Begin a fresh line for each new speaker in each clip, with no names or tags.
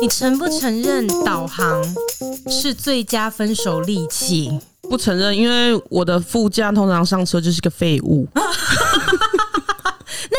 你承不承认导航是最佳分手利器？
不承认，因为我的副驾通常上车就是个废物。
那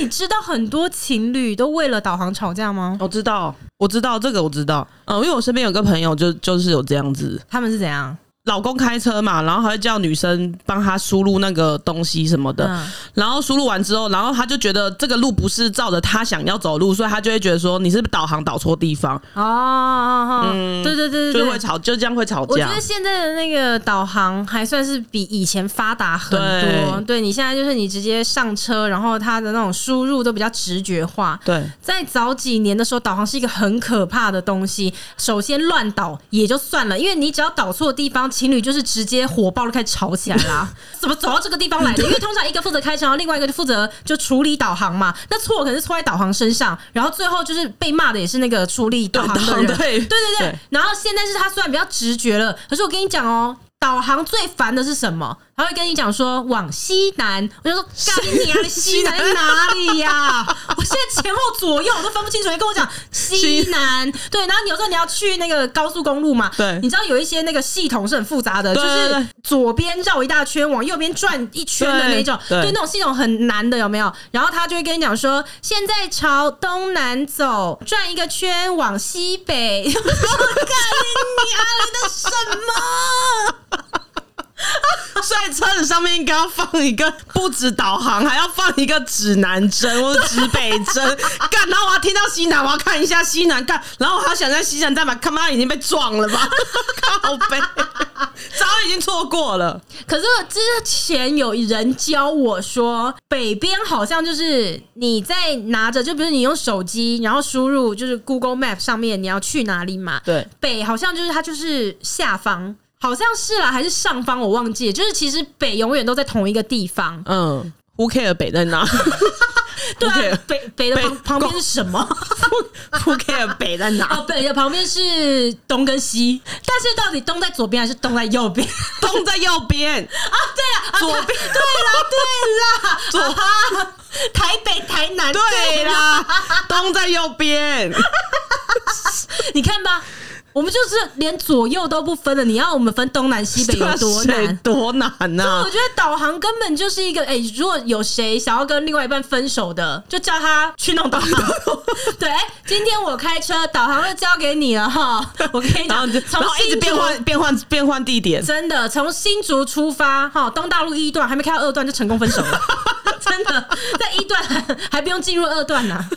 你知道很多情侣都为了导航吵架吗？
我知道，我知道这个，我知道。嗯，因为我身边有个朋友就就是有这样子。
他们是怎样？
老公开车嘛，然后还会叫女生帮他输入那个东西什么的，嗯、然后输入完之后，然后他就觉得这个路不是照着他想要走路，所以他就会觉得说你是不是导航导错地方
哦，嗯，对对对对，
就会吵，就这样会吵架。
我觉得现在的那个导航还算是比以前发达很多。对，对你现在就是你直接上车，然后它的那种输入都比较直觉化。
对，
在早几年的时候，导航是一个很可怕的东西。首先乱导也就算了，因为你只要导错地方。情侣就是直接火爆就开始吵起来啦！怎么走到这个地方来的？因为通常一个负责开车，然后另外一个就负责就处理导航嘛。那错可能是错在导航身上，然后最后就是被骂的也是那个处理导航的人。对对对，对对，然后现在是他虽然比较直觉了，可是我跟你讲哦。导航最烦的是什么？他会跟你讲说往西南，我就说干你啊！西南哪里呀、啊？我现在前后左右我都分不清楚。你跟我讲西南，对，然后有时候你要去那个高速公路嘛，对，你知道有一些那个系统是很复杂的，就是左边绕一大圈，往右边转一圈的那种，对，那种系统很难的，有没有？然后他就会跟你讲说，现在朝东南走，转一个圈往西北。干你啊！你的什么？
所以车子上面应该要放一个不止导航，还要放一个指南针或者指北针。干，然后我要听到西南，我要看一下西南干，然后我还想在西南站嘛，他妈已经被撞了吧？靠北，早已经错过了。
可是之前有人教我说，北边好像就是你在拿着，就比如你用手机，然后输入就是 Google Map 上面你要去哪里嘛？
对，
北好像就是它就是下方。好像是啦，还是上方？我忘记了。就是其实北永远都在同一个地方。
嗯，Who care 北在哪？
对啊，北北的旁旁边是什么？
Who care 北在哪？
哦，北的旁边是东跟西，但是到底东在左边还是东在右边？
东在右边
啊！对了，
左边。
对啦，对啦，左哈，台北、台南。
对啦，东在右边。
你看吧。我们就是连左右都不分了，你要我们分东南西北有多难？
多难呐、啊？
我觉得导航根本就是一个，哎、欸，如果有谁想要跟另外一半分手的，就叫他去弄导航。对，今天我开车，导航就交给你了哈。我跟你讲，从
一直变换变换变换地点，
真的从新竹出发哈，东大路一段还没开到二段就成功分手了，真的在一段还，还不用进入二段呢、啊。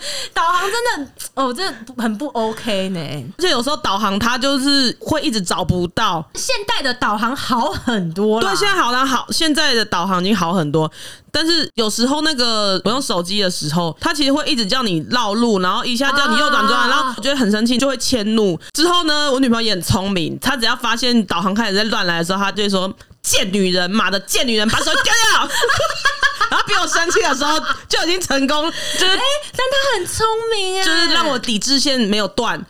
导航真的哦，这很不 OK 呢。
而且有时候导航它就是会一直找不到。
现代的导航好很多了，
对，现在好了好，现在的导航已经好很多。但是有时候那个我用手机的时候，它其实会一直叫你绕路，然后一下叫你右转左转，然后我觉得很生气，就会迁怒。之后呢，我女朋友也很聪明，她只要发现导航开始在乱来的时候，她就会说：“贱女人，妈的贱女人，把手丢掉。”比我生气的时候就已经成功，就是，欸、
但他很聪明啊，
就是让我抵制线没有断。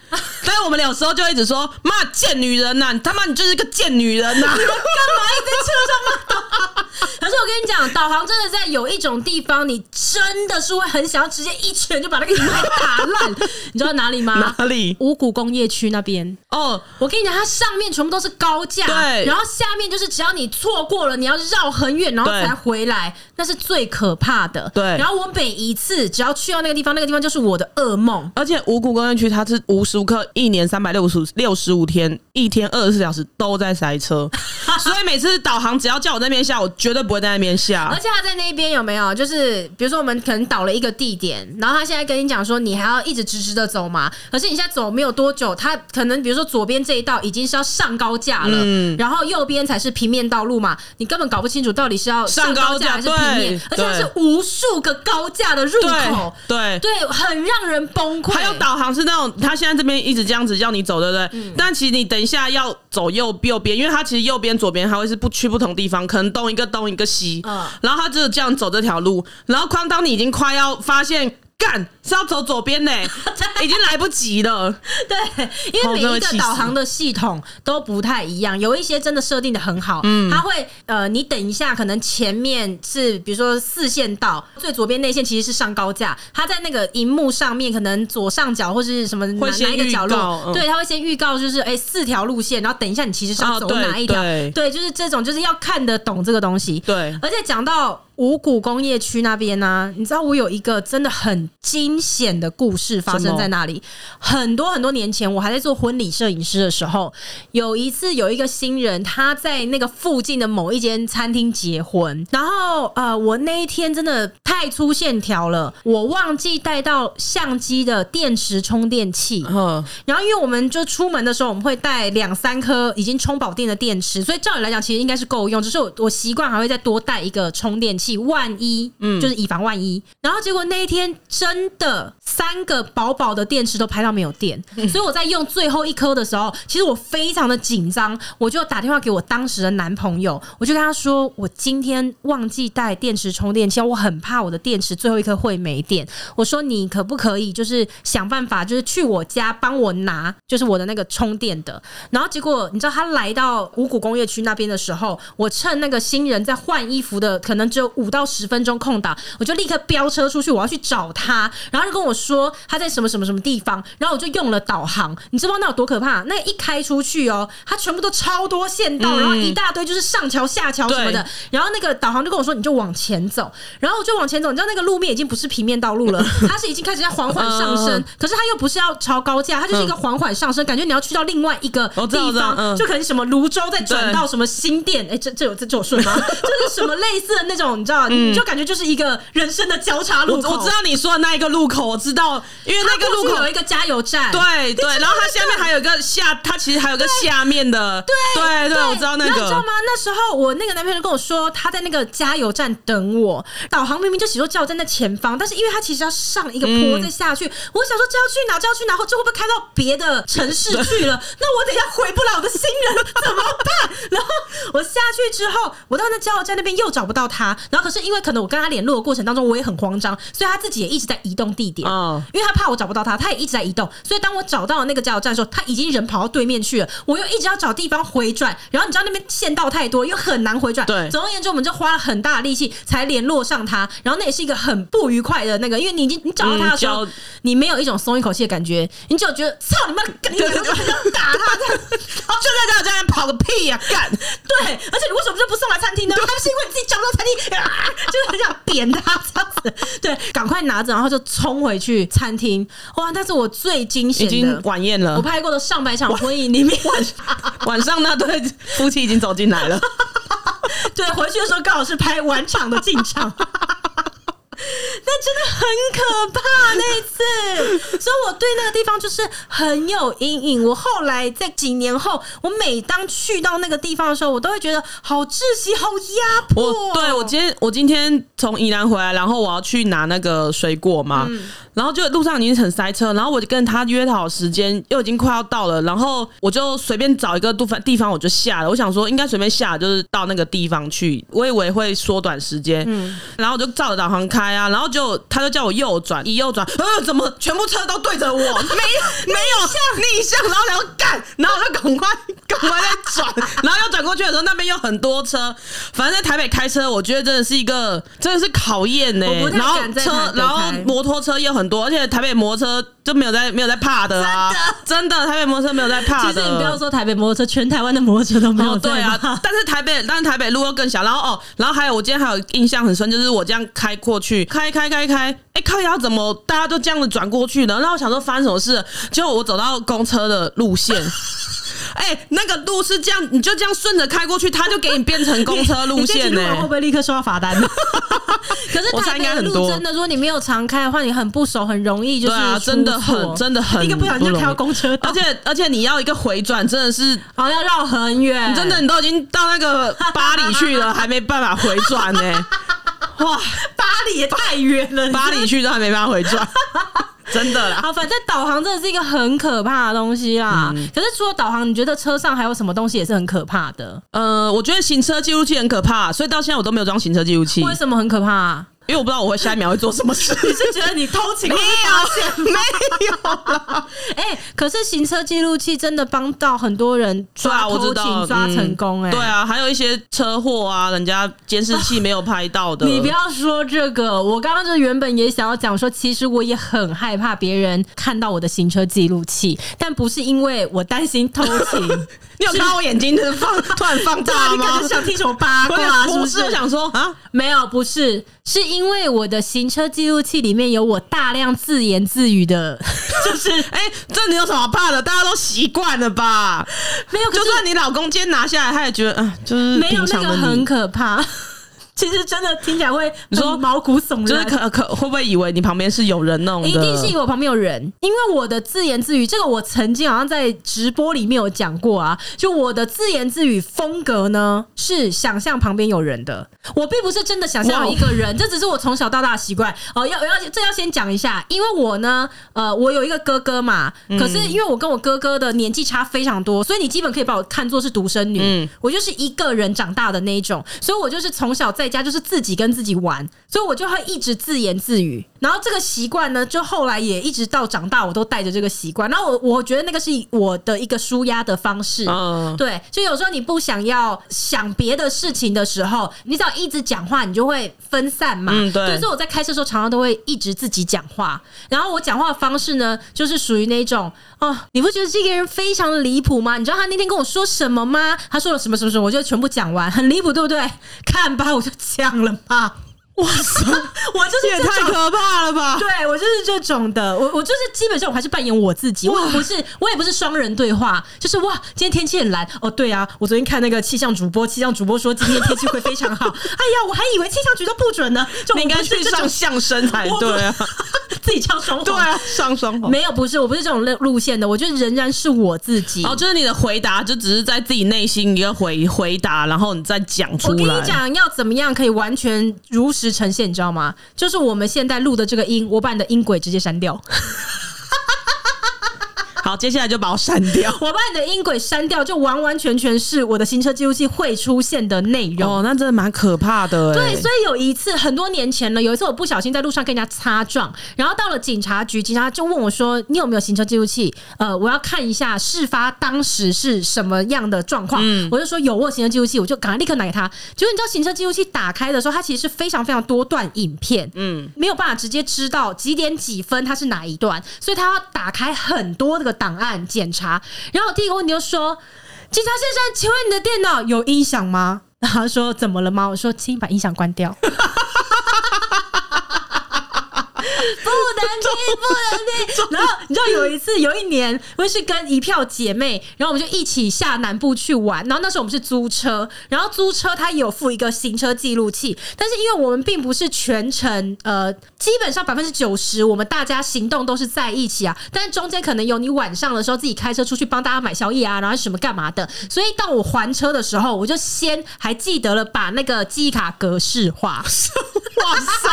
但是我们有时候就一直说：“妈，贱女人呐、啊，他妈你就是个贱女人呐、啊，干嘛一直在车上骂？”
可是我跟你讲，导航真的在有一种地方，你真的是会很想要直接一拳就把那个荧幕打烂。你知道哪里吗？
哪里？
五谷工业区那边。哦，我跟你讲，它上面全部都是高架，
对，
然后下面就是只要你错过了，你要绕很远，然后才回来，那是最可怕的。
对。
然后我每一次只要去到那个地方，那个地方就是我的噩梦。
而且五谷工业区它是无时无刻，一年三百六十六十五天，一天二十四小时都在塞车，所以每次导航只要叫我在那边下，我绝对不会在那边下。
而且他在那边有没有？就是比如说我们可能导了一个地点，然后他现在跟你讲说，你还要一直直直的走嘛？可是你现在走没有多久，他可能比如说左边这一道已经是要上高架了，嗯，然后右边才是平面道路嘛，你根本搞不清楚到底是要上高架还是平面，而且它是无数个高架的入口，
对对，
对，很让人崩溃。
还有导航是那种，他现在这边一直这样子叫你走，对不对？嗯，但其实你等一下要走右右边，因为他其实右边左边他会是不去不同地方，可能东一个东一个西，嗯，然后他就是这样走这条路，然后哐当你已经快要发现干。是要走左边呢，已经来不及了。
对，因为每一个导航的系统都不太一样，有一些真的设定的很好，嗯，它会呃，你等一下，可能前面是比如说四线道，最左边那线其实是上高架，它在那个荧幕上面可能左上角或是什么哪哪一个角落，嗯、对，它会先预告就是哎、欸、四条路线，然后等一下你其实是要走哪一条，对，对，就是这种就是要看得懂这个东西，对，而且讲到。五股工业区那边呢、啊，你知道我有一个真的很惊惊险的故事发生在那里。很多很多年前，我还在做婚礼摄影师的时候，有一次有一个新人他在那个附近的某一间餐厅结婚，然后呃，我那一天真的太粗线条了，我忘记带到相机的电池充电器。嗯，然后因为我们就出门的时候，我们会带两三颗已经充饱电的电池，所以照理来讲，其实应该是够用。只是我我习惯还会再多带一个充电器。万一，嗯，就是以防万一。然后结果那一天真的三个薄薄的电池都拍到没有电，所以我在用最后一颗的时候，其实我非常的紧张，我就打电话给我当时的男朋友，我就跟他说，我今天忘记带电池充电器，我很怕我的电池最后一颗会没电。我说你可不可以就是想办法，就是去我家帮我拿，就是我的那个充电的。然后结果你知道他来到五谷工业区那边的时候，我趁那个新人在换衣服的，可能只有。五到十分钟空档，我就立刻飙车出去，我要去找他。然后就跟我说他在什么什么什么地方。然后我就用了导航，你知道那有多可怕？那一开出去哦，它全部都超多线道，然后一大堆就是上桥下桥什么的。然后那个导航就跟我说，你就往前走。然后我就往前走，你知道那个路面已经不是平面道路了，它是已经开始在缓缓上升。可是它又不是要超高架，它就是一个缓缓上升，感觉你要去到另外一个地方，就可能什么泸州再转到什么新店。哎，这这有这这有顺吗？就是什么类似的那种。你知道，你就感觉就是一个人生的交叉路口。我，我知道你说的那一个路口，我知道，因为那个路口有一个加油站。对对，然后它下面还有一个下，它其实还有个下面的。对对对，我知道那个。你知道吗？那时候我那个男朋友跟我说，他在那个加油站等我。导航明明就写说加油站在前方，但是因为他其实要上一个坡再下去，我想说这要去哪？这要去哪？后这会不会开到别的城市去了？那我等下回不了我的新人怎么办？然后我下去之后，我到那加油站那边又找不到他，然后。可是因为可能我跟他联络的过程当中，我也很慌张，所以他自己也一直在移动地点。哦，因为他怕我找不到他，他也一直在移动。所以当我找到那个加油站的时候，他已经人跑到对面去了。我又一直要找地方回转，然后你知道那边线道太多，又很难回转。对，总而言之，我们就花了很大的力气才联络上他。然后那也是一个很不愉快的那个，因为你已经你找到他的时候，你没有一种松一口气的感觉，你只有觉得操你妈，你就很想打他这样，然后就在加油站跑个屁呀、啊，干！对，而且你为什么就不送来餐厅呢？还不是因为你自己找不到餐厅。就是很想扁他这样子，对，赶快拿着，然后就冲回去餐厅。哇，那是我最惊险的，已经晚宴了。我拍过的上百场婚礼里面，晚晚上那对夫妻已经走进来了。对，回去的时候刚好是拍晚场的进场。那真的很可怕，那一次，所以我对那个地方就是很有阴影。我后来在几年后，我每当去到那个地方的时候，我都会觉得好窒息、好压迫。我对我今天我今天从宜兰回来，然后我要去拿那个水果嘛。嗯然后就路上已经很塞车，然后我就跟他约好时间，又已经快要到了，然后我就随便找一个地方地方我就下了。我想说应该随便下，就是到那个地方去，我以为会缩短时间。嗯，然后我就照着导航开啊，然后就他就叫我右转，一右转，呃，怎么全部车都对着我？没没有向逆向，然后然后干，然后我就赶快赶快再转，然后又转过去的时候，那边又很多车。反正在台北开车，我觉得真的是一个真的是考验呢、欸。然后车，然后摩托车又很。很多，而且台北摩托车就没有在没有在怕的啊！真的，台北摩托车没有在怕的。其实你不要说台北摩托车，全台湾的摩托车都没有。对啊，但是台北，但是台北路又更小。然后哦，然后还有，我今天还有印象很深，就是我这样开过去，开开开开，哎、欸，靠腰怎么大家都这样子转过去呢？然后我想说发生什么事？结果我走到公车的路线。哎、欸，那个路是这样，你就这样顺着开过去，他就给你变成公车路线呢、欸？会不会立刻收到罚单？可是台北路真的，如果你没有常开的话，你很不熟，很容易就是对啊，真的很真的很一个不小心就开到公车道，而且而且你要一个回转，真的是好像绕很远。真的，你都已经到那个巴黎去了，还没办法回转呢、欸。哇，巴黎也太远了，巴黎去都还没办法回转。真的啦，好，反正导航真的是一个很可怕的东西啦。嗯、可是除了导航，你觉得车上还有什么东西也是很可怕的？呃，我觉得行车记录器很可怕，所以到现在我都没有装行车记录器。为什么很可怕？
因为我不知道我会下一秒会做什么事。
你是觉得你偷情？没
有，没有
哎、欸，可是行车记录器真的帮到很多人抓偷情抓成功、欸。哎、
嗯，对啊，还有一些车祸啊，人家监视器没有拍到的。
你不要说这个，我刚刚就原本也想要讲说，其实我也很害怕别人看到我的行车记录器，但不是因为我担心偷情。
你有看到我眼睛就是放 突然放大吗？
你想听什么八卦？是不是？
我想说啊，
没有，不是，是因为我的行车记录器里面有我大量自言自语的，就是
哎、欸，这你有什么怕的？大家都习惯了吧？
没有，
就算你老公今天拿下来，他也觉得啊，就是
没有那个很可怕。其实真的听起来会你说毛骨悚然，
就是可可会不会以为你旁边是有人弄的？
一定是以为我旁边有人，因为我的自言自语，这个我曾经好像在直播里面有讲过啊。就我的自言自语风格呢，是想象旁边有人的，我并不是真的想象有一个人，这只是我从小到大的习惯。哦，要要这要先讲一下，因为我呢，呃，我有一个哥哥嘛，可是因为我跟我哥哥的年纪差非常多，所以你基本可以把我看作是独生女。嗯，我就是一个人长大的那一种，所以我就是从小在。家就是自己跟自己玩，所以我就会一直自言自语。然后这个习惯呢，就后来也一直到长大，我都带着这个习惯。然后我我觉得那个是我的一个舒压的方式。嗯，对，就有时候你不想要想别的事情的时候，你只要一直讲话，你就会分散嘛。嗯，对。所以我在开车的时候，常常都会一直自己讲话。然后我讲话的方式呢，就是属于那种哦，你不觉得这个人非常离谱吗？你知道他那天跟我说什么吗？他说了什么什么什么，我就全部讲完，很离谱，对不对？看吧，我就。讲了吧，哇塞，我就是
也太可怕了吧！
对，我就是这种的，我我就是基本上我还是扮演我自己，我也不是我也不是双人对话，就是哇，今天天气很蓝哦，对啊，我昨天看那个气象主播，气象主播说今天天气会非常好，哎呀，我还以为气象局都不准呢，就
你应该去上相声才对啊。
自己唱双簧，
对啊，上双簧
没有，不是，我不是这种路路线的，我就仍然是我自己。
哦，就是你的回答，就只是在自己内心一个回回答，然后你再讲出来。我跟
你讲，要怎么样可以完全如实呈现，你知道吗？就是我们现在录的这个音，我把你的音轨直接删掉。
好，接下来就把我删掉。
我把你的音轨删掉，就完完全全是我的行车记录器会出现的内容。
哦，那真的蛮可怕的。
对，所以有一次很多年前了，有一次我不小心在路上跟人家擦撞，然后到了警察局，警察就问我说：“你有没有行车记录器？呃，我要看一下事发当时是什么样的状况。嗯”我就说有，我有行车记录器，我就赶快立刻拿给他。结果你知道，行车记录器打开的时候，它其实是非常非常多段影片，嗯，没有办法直接知道几点几分它是哪一段，所以他要打开很多这个。档案检查，然后第一个问题就说：“警察先生，请问你的电脑有音响吗？”然后他说：“怎么了吗？”我说：“请你把音响关掉。” 不能听，不能听。然后你知道有一次，有一年，我是跟一票姐妹，然后我们就一起下南部去玩。然后那时候我们是租车，然后租车它有附一个行车记录器，但是因为我们并不是全程，呃，基本上百分之九十我们大家行动都是在一起啊。但是中间可能有你晚上的时候自己开车出去帮大家买宵夜啊，然后什么干嘛的。所以到我还车的时候，我就先还记得了把那个记忆卡格式化。
哇塞！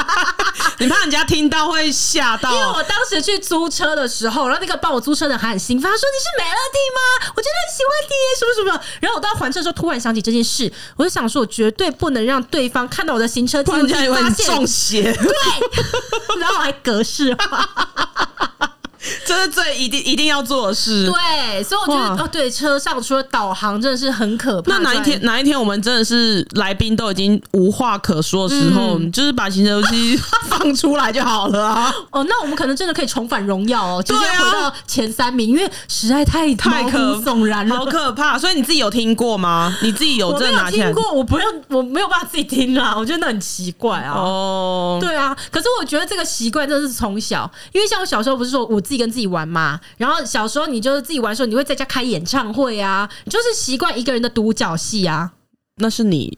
你怕人家听到会吓到？
因为我当时去租车的时候，然后那个帮我租车的人还很兴奋，他说：“你是美乐蒂吗？我真的很喜欢你，什么什么。”然后我到还车的时候，突然想起这件事，我就想说，我绝对不能让对方看到我的行车记录器，发现
中邪。
对，然后我还格式化。
这是最一定一定要做的事。
对，所以我觉得哦，对，车上除了导航真的是很可怕。
那哪一天哪一天我们真的是来宾都已经无话可说的时候，嗯、就是把行车记录器放出来就好了啊。
哦，那我们可能真的可以重返荣耀哦，直接回到前三名，因为实在太太可悚然了，
好可怕。所以你自己有听过吗？你自己有真的哪天
听过？我不用，我没有办法自己听啦。我觉得那很奇怪啊。哦，对啊。可是我觉得这个习惯真的是从小，因为像我小时候不是说我自己跟自己玩嘛，然后小时候你就是自己玩的时候，你会在家开演唱会啊，你就是习惯一个人的独角戏啊。
那是你，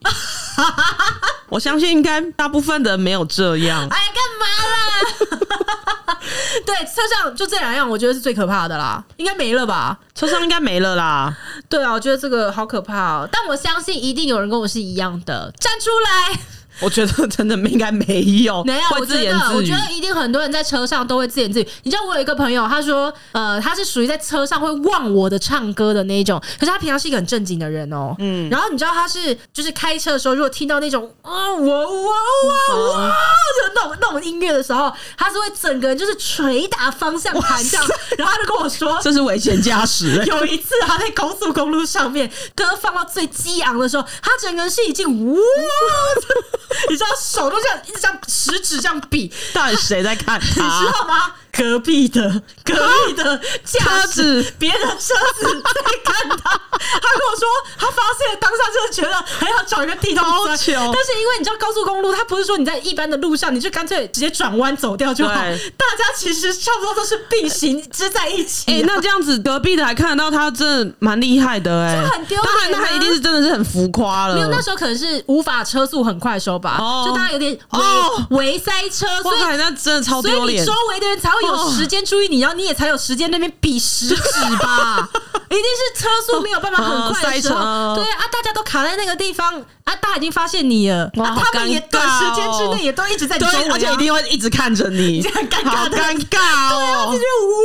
我相信应该大部分的人没有这样。哎，
干嘛啦？对，车上就这两样，我觉得是最可怕的啦。应该没了吧？
车上应该没了啦。
对啊，我觉得这个好可怕哦。但我相信一定有人跟我是一样的，站出来。
我觉得真的应该没有，
没有。
我自言自语。
我觉得一定很多人在车上都会自言自语。你知道我有一个朋友，他说，呃，他是属于在车上会忘我的唱歌的那一种，可是他平常是一个很正经的人哦。嗯。然后你知道他是就是开车的时候，如果听到那种啊哇哇哇哇的那种那种音乐的时候，他是会整个人就是捶打方向盘这样。然后他就跟我说，
这是危险驾驶。
有一次他在高速公路上面，歌放到最激昂的时候，他整个人是已经哇，你知道手都这样一直这样食指这样比，
到底谁在看他？你
知道吗？隔壁的隔壁的驾驶，别的车子在看他。他跟我说，他发现当下就是觉得还要找一个地方钻。但是因为你知道高速公路，它不是说你在一般的路上，你就干脆直接转弯走掉就好。大家其实差不多都是并行支在一起。
哎，那这样子隔壁的还看得到他，真的蛮厉害的哎，
就很丢脸。
那他一定是真的是很浮夸了。
没有，那时候可能是无法车速很快的时候吧，就大家有点哦围塞车，所以
那真的超丢脸。
所以你周围的人才会有。有时间注意你，然后你也才有时间那边比食指吧，一定是车速没有办法很 快的时候，对啊，大家都卡在那个地方啊，大家已经发现你了，啊，他们也短时间之内也都一直在追，
而且一定会一直看着你，
这样尴尬，
尴尬哦，
这就哇，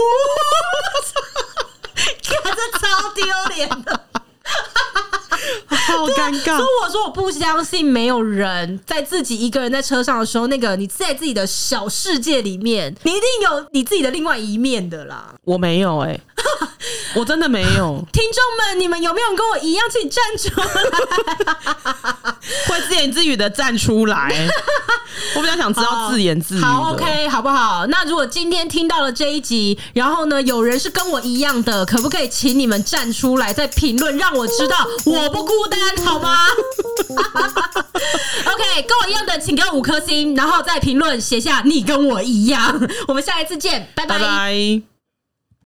看这超丢脸的。
好尴尬！
所以我说我不相信没有人在自己一个人在车上的时候，那个你在自己的小世界里面，你一定有你自己的另外一面的啦。
我没有哎、欸，我真的没有。
听众们，你们有没有跟我一样，请站出来，
会自言自语的站出来。我比较想知道自言自语。
好，OK，好不好？那如果今天听到了这一集，然后呢，有人是跟我一样的，可不可以请你们站出来，在评论让我知道我不孤单，好吗？OK，跟我一样的，请给我五颗星，然后在评论写下你跟我一样。我们下一次见，拜拜。
拜拜。